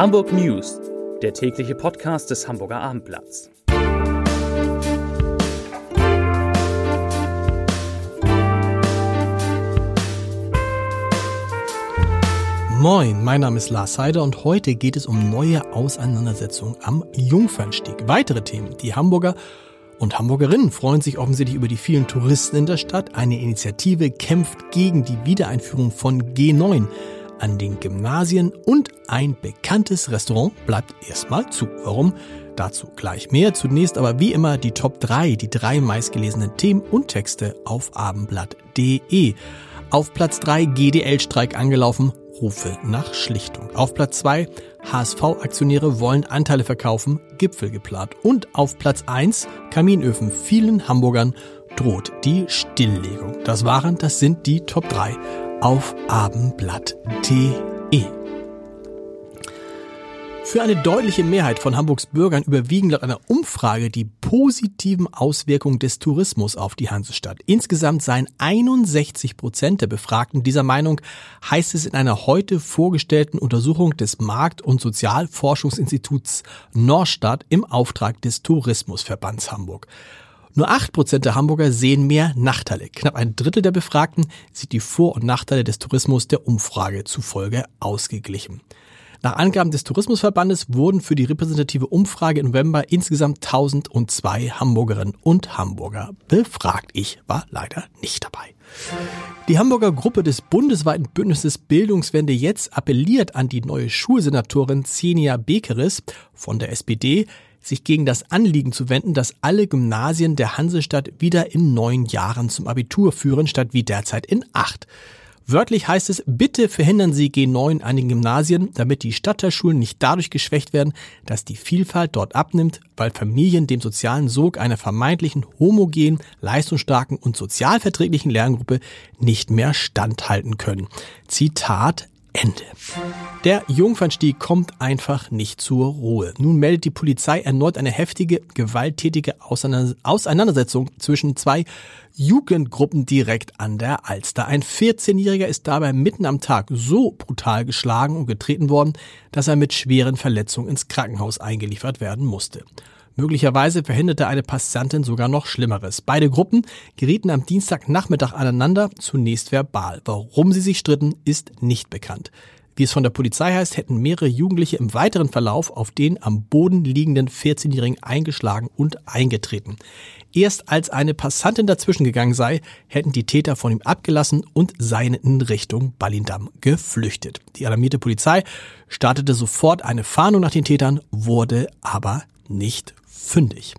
Hamburg News, der tägliche Podcast des Hamburger Abendblatts. Moin, mein Name ist Lars Heider und heute geht es um neue Auseinandersetzungen am Jungfernstieg. Weitere Themen. Die Hamburger und Hamburgerinnen freuen sich offensichtlich über die vielen Touristen in der Stadt. Eine Initiative kämpft gegen die Wiedereinführung von G9 an den Gymnasien und ein bekanntes Restaurant bleibt erstmal zu. Warum? Dazu gleich mehr. Zunächst aber wie immer die Top 3, die drei meistgelesenen Themen und Texte auf abendblatt.de. Auf Platz 3 GDL-Streik angelaufen, Rufe nach Schlichtung. Auf Platz 2 HSV-Aktionäre wollen Anteile verkaufen, Gipfel geplant. Und auf Platz 1 Kaminöfen. Vielen Hamburgern droht die Stilllegung. Das waren, das sind die Top 3 auf abendblatt.de. Für eine deutliche Mehrheit von Hamburgs Bürgern überwiegen laut einer Umfrage die positiven Auswirkungen des Tourismus auf die Hansestadt. Insgesamt seien 61 Prozent der Befragten dieser Meinung, heißt es in einer heute vorgestellten Untersuchung des Markt- und Sozialforschungsinstituts Norstadt im Auftrag des Tourismusverbands Hamburg. Nur acht Prozent der Hamburger sehen mehr Nachteile. Knapp ein Drittel der Befragten sieht die Vor- und Nachteile des Tourismus der Umfrage zufolge ausgeglichen. Nach Angaben des Tourismusverbandes wurden für die repräsentative Umfrage im November insgesamt 1002 Hamburgerinnen und Hamburger befragt. Ich war leider nicht dabei. Die Hamburger Gruppe des bundesweiten Bündnisses Bildungswende jetzt appelliert an die neue Schulsenatorin Xenia Bekeris von der SPD, sich gegen das Anliegen zu wenden, dass alle Gymnasien der Hansestadt wieder in neun Jahren zum Abitur führen, statt wie derzeit in acht. Wörtlich heißt es, bitte verhindern Sie G9 an den Gymnasien, damit die Stadtteilschulen nicht dadurch geschwächt werden, dass die Vielfalt dort abnimmt, weil Familien dem sozialen Sog einer vermeintlichen homogenen, leistungsstarken und sozialverträglichen Lerngruppe nicht mehr standhalten können. Zitat Ende. Der Jungfernstieg kommt einfach nicht zur Ruhe. Nun meldet die Polizei erneut eine heftige, gewalttätige Auseinandersetzung zwischen zwei Jugendgruppen direkt an der Alster. Ein 14-Jähriger ist dabei mitten am Tag so brutal geschlagen und getreten worden, dass er mit schweren Verletzungen ins Krankenhaus eingeliefert werden musste. Möglicherweise verhinderte eine Passantin sogar noch Schlimmeres. Beide Gruppen gerieten am Dienstagnachmittag aneinander, zunächst verbal. Warum sie sich stritten, ist nicht bekannt. Wie es von der Polizei heißt, hätten mehrere Jugendliche im weiteren Verlauf auf den am Boden liegenden 14-Jährigen eingeschlagen und eingetreten. Erst als eine Passantin dazwischen gegangen sei, hätten die Täter von ihm abgelassen und seien in Richtung Ballindam geflüchtet. Die alarmierte Polizei startete sofort eine Fahndung nach den Tätern, wurde aber nicht fündig.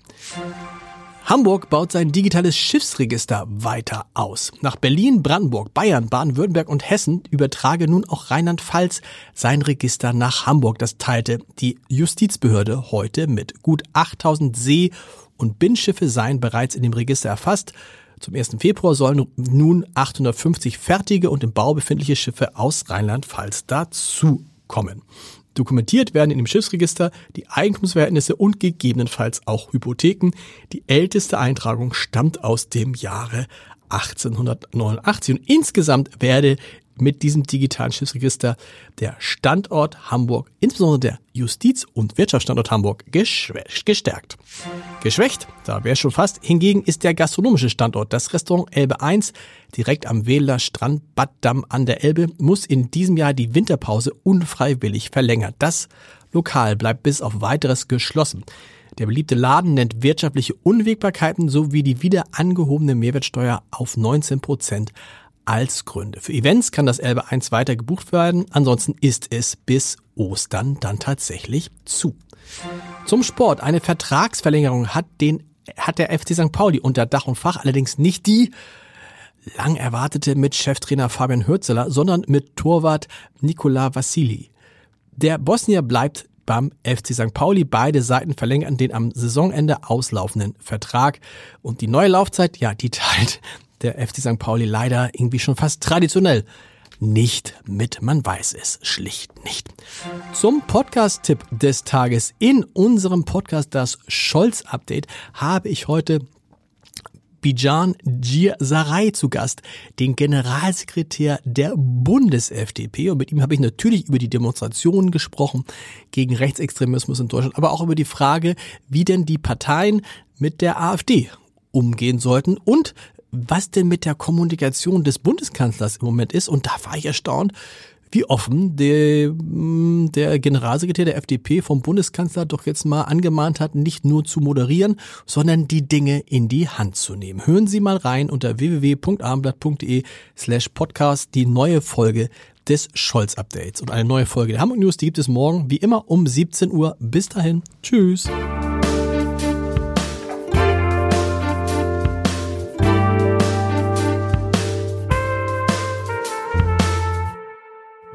Hamburg baut sein digitales Schiffsregister weiter aus. Nach Berlin, Brandenburg, Bayern, Baden-Württemberg und Hessen übertrage nun auch Rheinland-Pfalz sein Register nach Hamburg. Das teilte die Justizbehörde heute mit. Gut 8000 See- und Binnenschiffe seien bereits in dem Register erfasst. Zum 1. Februar sollen nun 850 fertige und im Bau befindliche Schiffe aus Rheinland-Pfalz dazukommen. Dokumentiert werden in dem Schiffsregister die Eigentumsverhältnisse und gegebenenfalls auch Hypotheken. Die älteste Eintragung stammt aus dem Jahre 1889 und insgesamt werde mit diesem digitalen Schiffsregister der Standort Hamburg, insbesondere der Justiz- und Wirtschaftsstandort Hamburg, gestärkt. Geschwächt, da wäre schon fast, hingegen ist der gastronomische Standort. Das Restaurant Elbe 1, direkt am Wähler Strand Bad Damm an der Elbe, muss in diesem Jahr die Winterpause unfreiwillig verlängern. Das Lokal bleibt bis auf weiteres geschlossen. Der beliebte Laden nennt wirtschaftliche Unwägbarkeiten sowie die wieder angehobene Mehrwertsteuer auf 19 Prozent als Gründe. Für Events kann das Elbe 1 weiter gebucht werden, ansonsten ist es bis Ostern dann tatsächlich zu. Zum Sport. Eine Vertragsverlängerung hat den hat der FC St. Pauli unter Dach und Fach allerdings nicht die lang erwartete mit Cheftrainer Fabian Hürzeler, sondern mit Torwart Nikola Vassili. Der Bosnier bleibt beim FC St. Pauli. Beide Seiten verlängern den am Saisonende auslaufenden Vertrag. Und die neue Laufzeit, ja, die teilt der FC St. Pauli leider irgendwie schon fast traditionell nicht mit. Man weiß es schlicht nicht. Zum Podcast-Tipp des Tages. In unserem Podcast, das Scholz-Update, habe ich heute Bijan Sarai zu Gast, den Generalsekretär der Bundes-FDP. Und mit ihm habe ich natürlich über die Demonstrationen gesprochen gegen Rechtsextremismus in Deutschland, aber auch über die Frage, wie denn die Parteien mit der AfD umgehen sollten und was denn mit der Kommunikation des Bundeskanzlers im Moment ist. Und da war ich erstaunt, wie offen der, mm, der Generalsekretär der FDP vom Bundeskanzler doch jetzt mal angemahnt hat, nicht nur zu moderieren, sondern die Dinge in die Hand zu nehmen. Hören Sie mal rein unter www.abendblatt.de slash podcast die neue Folge des Scholz-Updates. Und eine neue Folge der Hamburg News, die gibt es morgen wie immer um 17 Uhr. Bis dahin. Tschüss.